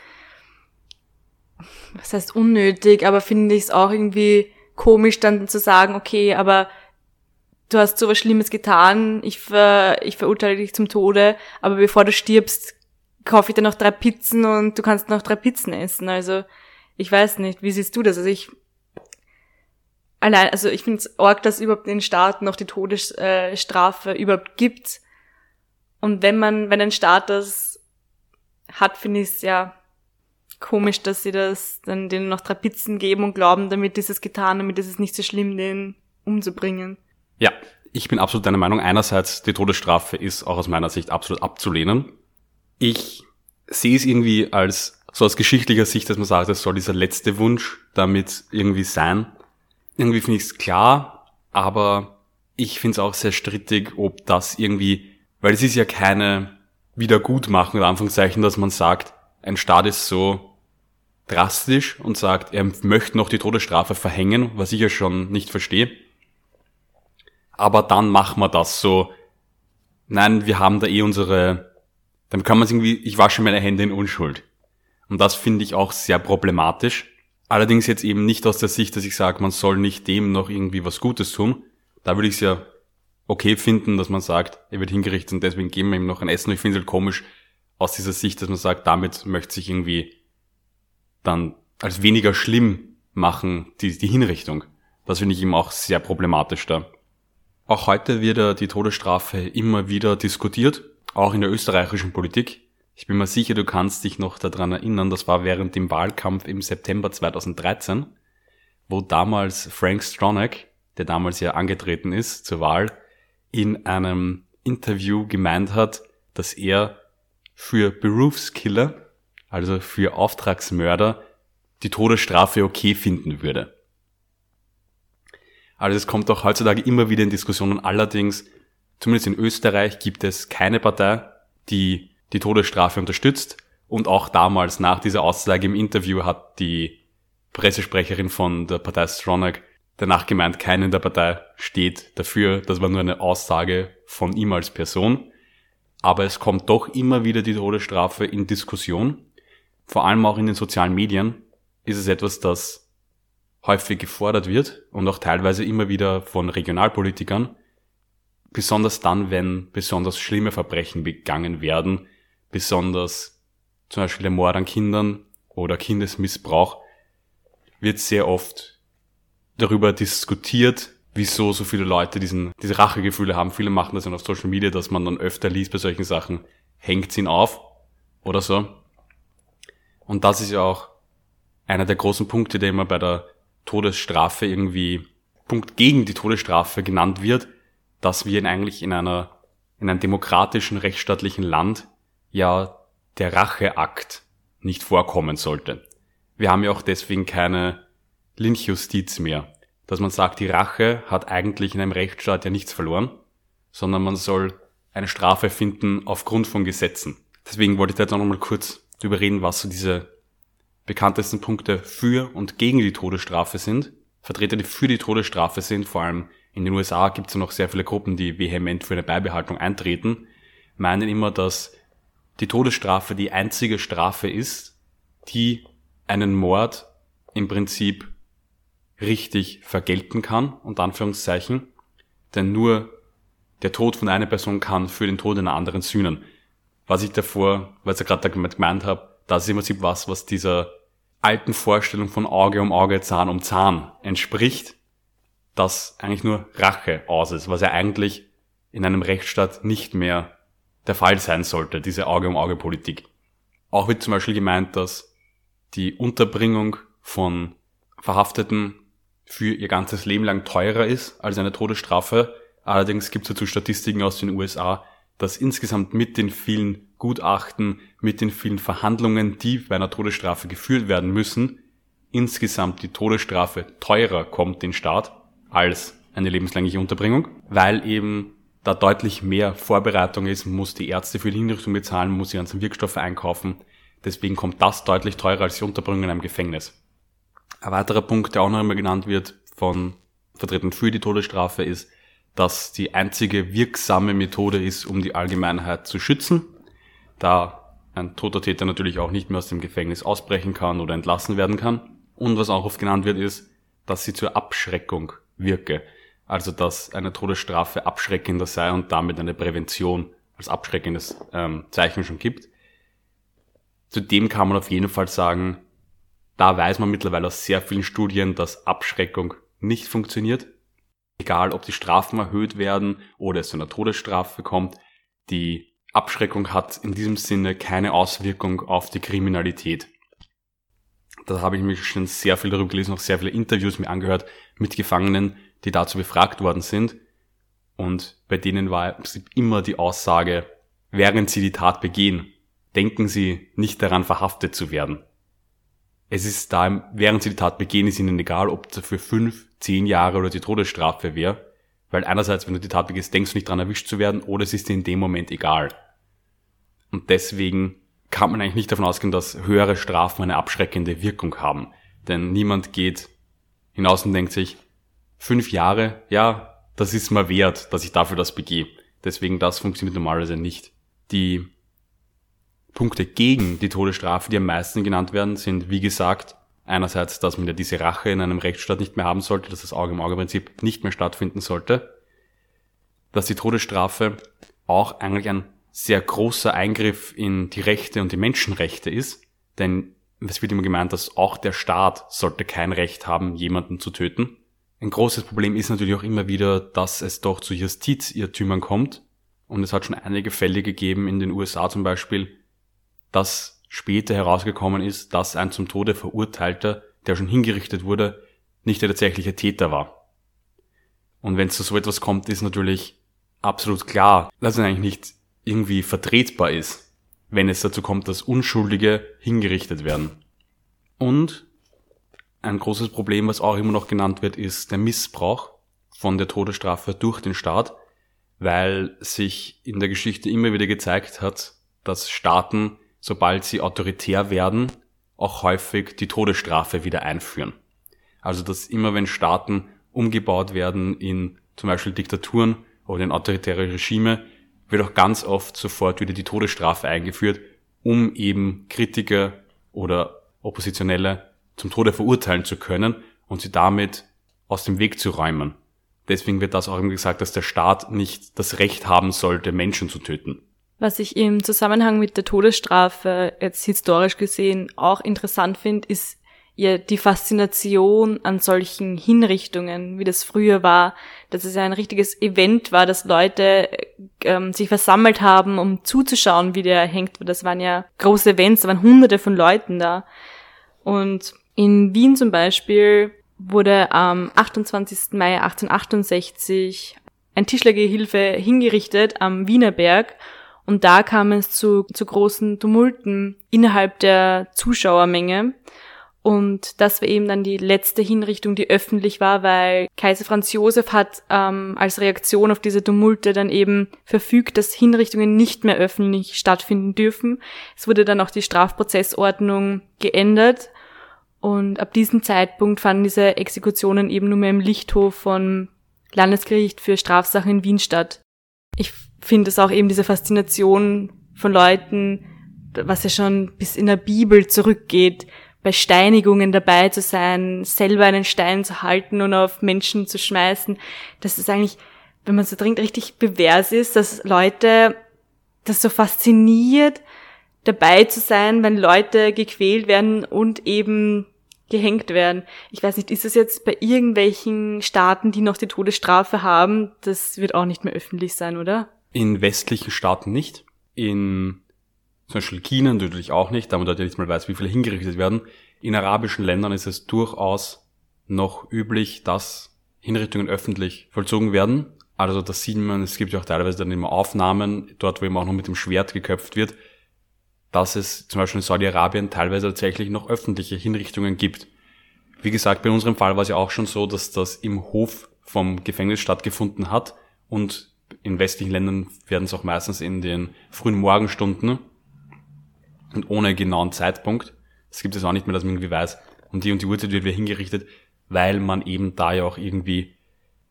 S1: was heißt unnötig, aber finde ich es auch irgendwie komisch dann zu sagen, okay, aber du hast so was Schlimmes getan, ich, ver, ich verurteile dich zum Tode, aber bevor du stirbst, kaufe ich dir noch drei Pizzen und du kannst noch drei Pizzen essen. Also ich weiß nicht, wie siehst du das? Also ich allein, also ich finde es arg, dass überhaupt den Staaten noch die Todesstrafe überhaupt gibt. Und wenn man, wenn ein Staat das hat, finde ich es sehr komisch, dass sie das dann denen noch drei Pizzen geben und glauben, damit ist es getan, damit ist es nicht so schlimm, den umzubringen.
S2: Ja, ich bin absolut deiner Meinung. Einerseits, die Todesstrafe ist auch aus meiner Sicht absolut abzulehnen. Ich sehe es irgendwie als, so aus geschichtlicher Sicht, dass man sagt, es soll dieser letzte Wunsch damit irgendwie sein. Irgendwie finde ich es klar, aber ich finde es auch sehr strittig, ob das irgendwie, weil es ist ja keine Wiedergutmachung, in Anführungszeichen, dass man sagt, ein Staat ist so drastisch und sagt, er möchte noch die Todesstrafe verhängen, was ich ja schon nicht verstehe aber dann machen wir das so. Nein, wir haben da eh unsere, dann kann man es irgendwie, ich wasche meine Hände in Unschuld. Und das finde ich auch sehr problematisch. Allerdings jetzt eben nicht aus der Sicht, dass ich sage, man soll nicht dem noch irgendwie was Gutes tun. Da würde ich es ja okay finden, dass man sagt, er wird hingerichtet und deswegen geben wir ihm noch ein Essen. Ich finde es halt komisch aus dieser Sicht, dass man sagt, damit möchte sich irgendwie dann als weniger schlimm machen, die, die Hinrichtung. Das finde ich eben auch sehr problematisch da. Auch heute wird die Todesstrafe immer wieder diskutiert, auch in der österreichischen Politik. Ich bin mir sicher, du kannst dich noch daran erinnern, das war während dem Wahlkampf im September 2013, wo damals Frank Stronach, der damals ja angetreten ist zur Wahl, in einem Interview gemeint hat, dass er für Berufskiller, also für Auftragsmörder, die Todesstrafe okay finden würde. Also es kommt auch heutzutage immer wieder in Diskussionen. Allerdings, zumindest in Österreich, gibt es keine Partei, die die Todesstrafe unterstützt. Und auch damals nach dieser Aussage im Interview hat die Pressesprecherin von der Partei Stronach danach gemeint, keiner in der Partei steht dafür. Das war nur eine Aussage von ihm als Person. Aber es kommt doch immer wieder die Todesstrafe in Diskussion. Vor allem auch in den sozialen Medien ist es etwas, das häufig gefordert wird und auch teilweise immer wieder von Regionalpolitikern, besonders dann, wenn besonders schlimme Verbrechen begangen werden, besonders zum Beispiel der Mord an Kindern oder Kindesmissbrauch, wird sehr oft darüber diskutiert, wieso so viele Leute diesen, diese Rachegefühle haben. Viele machen das dann auf Social Media, dass man dann öfter liest bei solchen Sachen, hängt ihn auf oder so. Und das ist ja auch einer der großen Punkte, der immer bei der Todesstrafe irgendwie Punkt gegen die Todesstrafe genannt wird, dass wir in eigentlich in einer in einem demokratischen rechtsstaatlichen Land ja der Racheakt nicht vorkommen sollte. Wir haben ja auch deswegen keine Lynchjustiz mehr, dass man sagt, die Rache hat eigentlich in einem Rechtsstaat ja nichts verloren, sondern man soll eine Strafe finden aufgrund von Gesetzen. Deswegen wollte ich da jetzt auch nochmal kurz drüber reden, was so diese bekanntesten Punkte für und gegen die Todesstrafe sind. Vertreter, die für die Todesstrafe sind, vor allem in den USA gibt es ja noch sehr viele Gruppen, die vehement für eine Beibehaltung eintreten, meinen immer, dass die Todesstrafe die einzige Strafe ist, die einen Mord im Prinzip richtig vergelten kann, unter Anführungszeichen, denn nur der Tod von einer Person kann für den Tod einer anderen sühnen. Was ich davor, weil ich ja gerade damit gemeint habe, das ist im Prinzip was, was dieser alten Vorstellung von Auge um Auge, Zahn um Zahn entspricht, das eigentlich nur Rache aus ist, was ja eigentlich in einem Rechtsstaat nicht mehr der Fall sein sollte, diese Auge um Auge Politik. Auch wird zum Beispiel gemeint, dass die Unterbringung von Verhafteten für ihr ganzes Leben lang teurer ist als eine Todesstrafe. Allerdings gibt es dazu Statistiken aus den USA, dass insgesamt mit den vielen Gutachten, mit den vielen Verhandlungen, die bei einer Todesstrafe geführt werden müssen, insgesamt die Todesstrafe teurer kommt den Staat als eine lebenslängliche Unterbringung, weil eben da deutlich mehr Vorbereitung ist, muss die Ärzte für die Hinrichtung bezahlen, muss die ganzen Wirkstoffe einkaufen. Deswegen kommt das deutlich teurer als die Unterbringung in einem Gefängnis. Ein weiterer Punkt, der auch noch einmal genannt wird von Vertretern für die Todesstrafe, ist, das die einzige wirksame Methode ist, um die Allgemeinheit zu schützen, da ein toter Täter natürlich auch nicht mehr aus dem Gefängnis ausbrechen kann oder entlassen werden kann. Und was auch oft genannt wird, ist, dass sie zur Abschreckung wirke. Also dass eine Todesstrafe abschreckender sei und damit eine Prävention als abschreckendes ähm, Zeichen schon gibt. Zudem kann man auf jeden Fall sagen, da weiß man mittlerweile aus sehr vielen Studien, dass Abschreckung nicht funktioniert egal ob die Strafen erhöht werden oder es zu einer Todesstrafe kommt, die Abschreckung hat in diesem Sinne keine Auswirkung auf die Kriminalität. Da habe ich mich schon sehr viel darüber gelesen, auch sehr viele Interviews mir angehört mit Gefangenen, die dazu befragt worden sind. Und bei denen war immer die Aussage, während sie die Tat begehen, denken sie nicht daran, verhaftet zu werden. Es ist da, während sie die Tat begehen, ist ihnen egal, ob dafür fünf, zehn Jahre oder die Todesstrafe wäre. Weil einerseits, wenn du die Tat begehst, denkst du nicht daran erwischt zu werden, oder es ist dir in dem Moment egal. Und deswegen kann man eigentlich nicht davon ausgehen, dass höhere Strafen eine abschreckende Wirkung haben. Denn niemand geht hinaus und denkt sich, fünf Jahre, ja, das ist mal wert, dass ich dafür das begehe. Deswegen das funktioniert normalerweise nicht. Die Punkte gegen die Todesstrafe, die am meisten genannt werden, sind, wie gesagt, einerseits, dass man ja diese Rache in einem Rechtsstaat nicht mehr haben sollte, dass das Auge im Auge Prinzip nicht mehr stattfinden sollte, dass die Todesstrafe auch eigentlich ein sehr großer Eingriff in die Rechte und die Menschenrechte ist, denn es wird immer gemeint, dass auch der Staat sollte kein Recht haben, jemanden zu töten. Ein großes Problem ist natürlich auch immer wieder, dass es doch zu Justizirrtümern kommt. Und es hat schon einige Fälle gegeben in den USA zum Beispiel, dass später herausgekommen ist, dass ein zum Tode verurteilter, der schon hingerichtet wurde, nicht der tatsächliche Täter war. Und wenn es zu so etwas kommt, ist natürlich absolut klar, dass es eigentlich nicht irgendwie vertretbar ist, wenn es dazu kommt, dass Unschuldige hingerichtet werden. Und ein großes Problem, was auch immer noch genannt wird, ist der Missbrauch von der Todesstrafe durch den Staat, weil sich in der Geschichte immer wieder gezeigt hat, dass Staaten, sobald sie autoritär werden, auch häufig die Todesstrafe wieder einführen. Also dass immer wenn Staaten umgebaut werden in zum Beispiel Diktaturen oder in autoritäre Regime, wird auch ganz oft sofort wieder die Todesstrafe eingeführt, um eben Kritiker oder Oppositionelle zum Tode verurteilen zu können und sie damit aus dem Weg zu räumen. Deswegen wird das auch immer gesagt, dass der Staat nicht das Recht haben sollte, Menschen zu töten.
S1: Was ich im Zusammenhang mit der Todesstrafe jetzt historisch gesehen auch interessant finde, ist ja die Faszination an solchen Hinrichtungen, wie das früher war, dass es ja ein richtiges Event war, dass Leute ähm, sich versammelt haben, um zuzuschauen, wie der hängt. Das waren ja große Events, da waren hunderte von Leuten da. Und in Wien zum Beispiel wurde am 28. Mai 1868 ein Tischlergehilfe hingerichtet am Wienerberg und da kam es zu, zu großen Tumulten innerhalb der Zuschauermenge. Und das war eben dann die letzte Hinrichtung, die öffentlich war, weil Kaiser Franz Josef hat ähm, als Reaktion auf diese Tumulte dann eben verfügt, dass Hinrichtungen nicht mehr öffentlich stattfinden dürfen. Es wurde dann auch die Strafprozessordnung geändert. Und ab diesem Zeitpunkt fanden diese Exekutionen eben nur mehr im Lichthof von Landesgericht für Strafsachen in Wien statt. Ich finde es auch eben diese Faszination von Leuten, was ja schon bis in der Bibel zurückgeht, bei Steinigungen dabei zu sein, selber einen Stein zu halten und auf Menschen zu schmeißen. Das ist eigentlich, wenn man so dringend richtig bewährt ist, dass Leute das so fasziniert, dabei zu sein, wenn Leute gequält werden und eben gehängt werden. Ich weiß nicht, ist es jetzt bei irgendwelchen Staaten, die noch die Todesstrafe haben? Das wird auch nicht mehr öffentlich sein, oder?
S2: In westlichen Staaten nicht. In zum Beispiel China natürlich auch nicht, da man dort ja nicht mal weiß, wie viele hingerichtet werden. In arabischen Ländern ist es durchaus noch üblich, dass Hinrichtungen öffentlich vollzogen werden. Also das sieht man, es gibt ja auch teilweise dann immer Aufnahmen, dort wo eben auch noch mit dem Schwert geköpft wird, dass es zum Beispiel in Saudi-Arabien teilweise tatsächlich noch öffentliche Hinrichtungen gibt. Wie gesagt, bei unserem Fall war es ja auch schon so, dass das im Hof vom Gefängnis stattgefunden hat und in westlichen Ländern werden es auch meistens in den frühen Morgenstunden und ohne genauen Zeitpunkt. Das gibt es auch nicht mehr, dass man irgendwie weiß, um die und die Uhrzeit wird wieder hingerichtet, weil man eben da ja auch irgendwie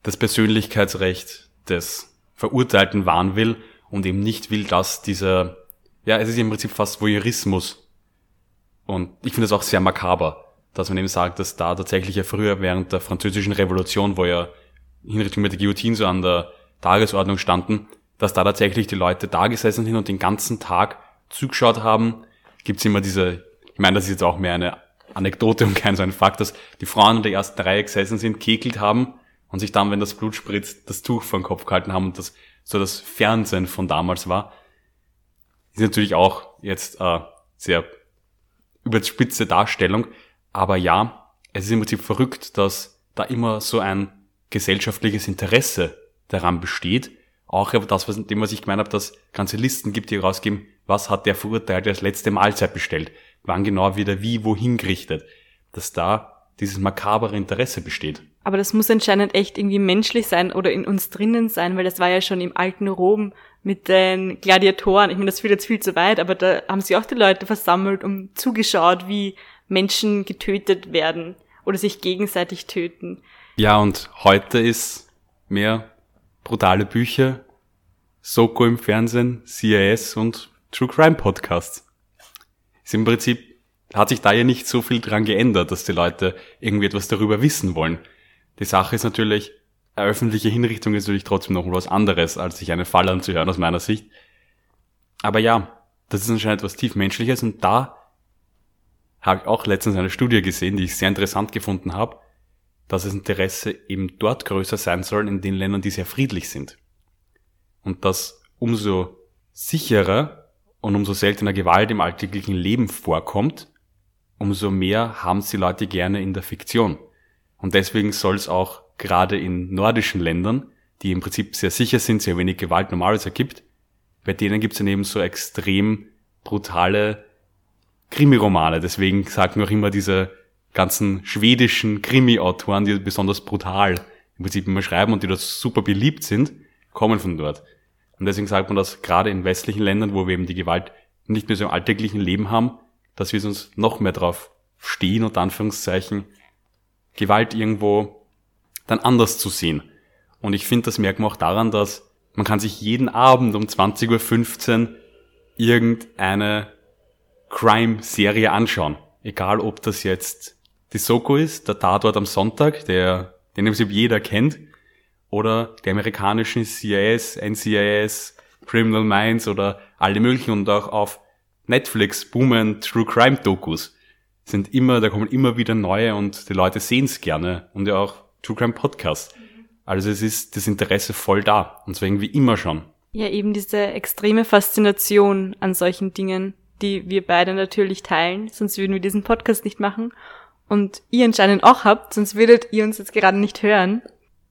S2: das Persönlichkeitsrecht des Verurteilten wahren will und eben nicht will, dass dieser, ja, es ist im Prinzip fast Voyeurismus. Und ich finde es auch sehr makaber, dass man eben sagt, dass da tatsächlich ja früher während der französischen Revolution, wo ja Hinrichtungen mit der Guillotine so an der Tagesordnung standen, dass da tatsächlich die Leute da gesessen sind und den ganzen Tag zugeschaut haben, gibt's immer diese, ich meine, das ist jetzt auch mehr eine Anekdote und kein so ein Fakt, dass die Frauen in der ersten Reihe gesessen sind, kekelt haben und sich dann, wenn das Blut spritzt, das Tuch vor den Kopf gehalten haben und das so das Fernsehen von damals war. Ist natürlich auch jetzt äh, sehr überspitze Darstellung, aber ja, es ist im Prinzip verrückt, dass da immer so ein gesellschaftliches Interesse daran besteht. Auch das, was, dem, was ich gemeint habe, dass ganze Listen gibt, die rausgeben, was hat der Verurteilte das letzte Mahlzeit bestellt, wann genau wieder wie, wohin gerichtet. Dass da dieses makabere Interesse besteht.
S1: Aber das muss anscheinend echt irgendwie menschlich sein oder in uns drinnen sein, weil das war ja schon im alten Rom mit den Gladiatoren. Ich meine, das führt jetzt viel zu weit, aber da haben sich auch die Leute versammelt und zugeschaut, wie Menschen getötet werden oder sich gegenseitig töten.
S2: Ja, und heute ist mehr brutale Bücher, Soko im Fernsehen, CIS und True Crime Podcasts. Ist im Prinzip hat sich da ja nicht so viel dran geändert, dass die Leute irgendwie etwas darüber wissen wollen. Die Sache ist natürlich, eine öffentliche Hinrichtung ist natürlich trotzdem noch was anderes, als sich einen Fall anzuhören aus meiner Sicht. Aber ja, das ist anscheinend etwas tiefmenschliches und da habe ich auch letztens eine Studie gesehen, die ich sehr interessant gefunden habe, dass das Interesse eben dort größer sein soll in den Ländern, die sehr friedlich sind. Und dass umso sicherer und umso seltener Gewalt im alltäglichen Leben vorkommt, umso mehr haben sie Leute gerne in der Fiktion. Und deswegen soll es auch gerade in nordischen Ländern, die im Prinzip sehr sicher sind, sehr wenig Gewalt normalerweise gibt, bei denen gibt es eben so extrem brutale Krimi-Romane. Deswegen sagen auch immer diese ganzen schwedischen Krimi-Autoren, die besonders brutal im Prinzip immer schreiben und die das super beliebt sind, kommen von dort. Und deswegen sagt man das gerade in westlichen Ländern, wo wir eben die Gewalt nicht mehr so im alltäglichen Leben haben, dass wir uns noch mehr drauf stehen, unter Anführungszeichen, Gewalt irgendwo dann anders zu sehen. Und ich finde, das merkt man auch daran, dass man kann sich jeden Abend um 20.15 Uhr irgendeine Crime-Serie anschauen. Egal, ob das jetzt die Soko ist, der Tatort am Sonntag, der, den im Prinzip jeder kennt, oder die amerikanischen CIS, NCIS, Criminal Minds oder alle möglichen und auch auf Netflix boomen True Crime Dokus. Sind immer, da kommen immer wieder neue und die Leute sehen es gerne und ja auch True Crime Podcasts. Also es ist das Interesse voll da und zwar irgendwie immer schon.
S1: Ja, eben diese extreme Faszination an solchen Dingen, die wir beide natürlich teilen, sonst würden wir diesen Podcast nicht machen. Und ihr anscheinend auch habt, sonst würdet ihr uns jetzt gerade nicht hören.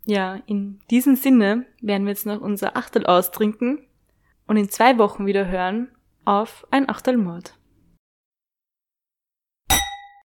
S1: Ja, in diesem Sinne werden wir jetzt noch unser Achtel austrinken und in zwei Wochen wieder hören auf ein Achtelmord.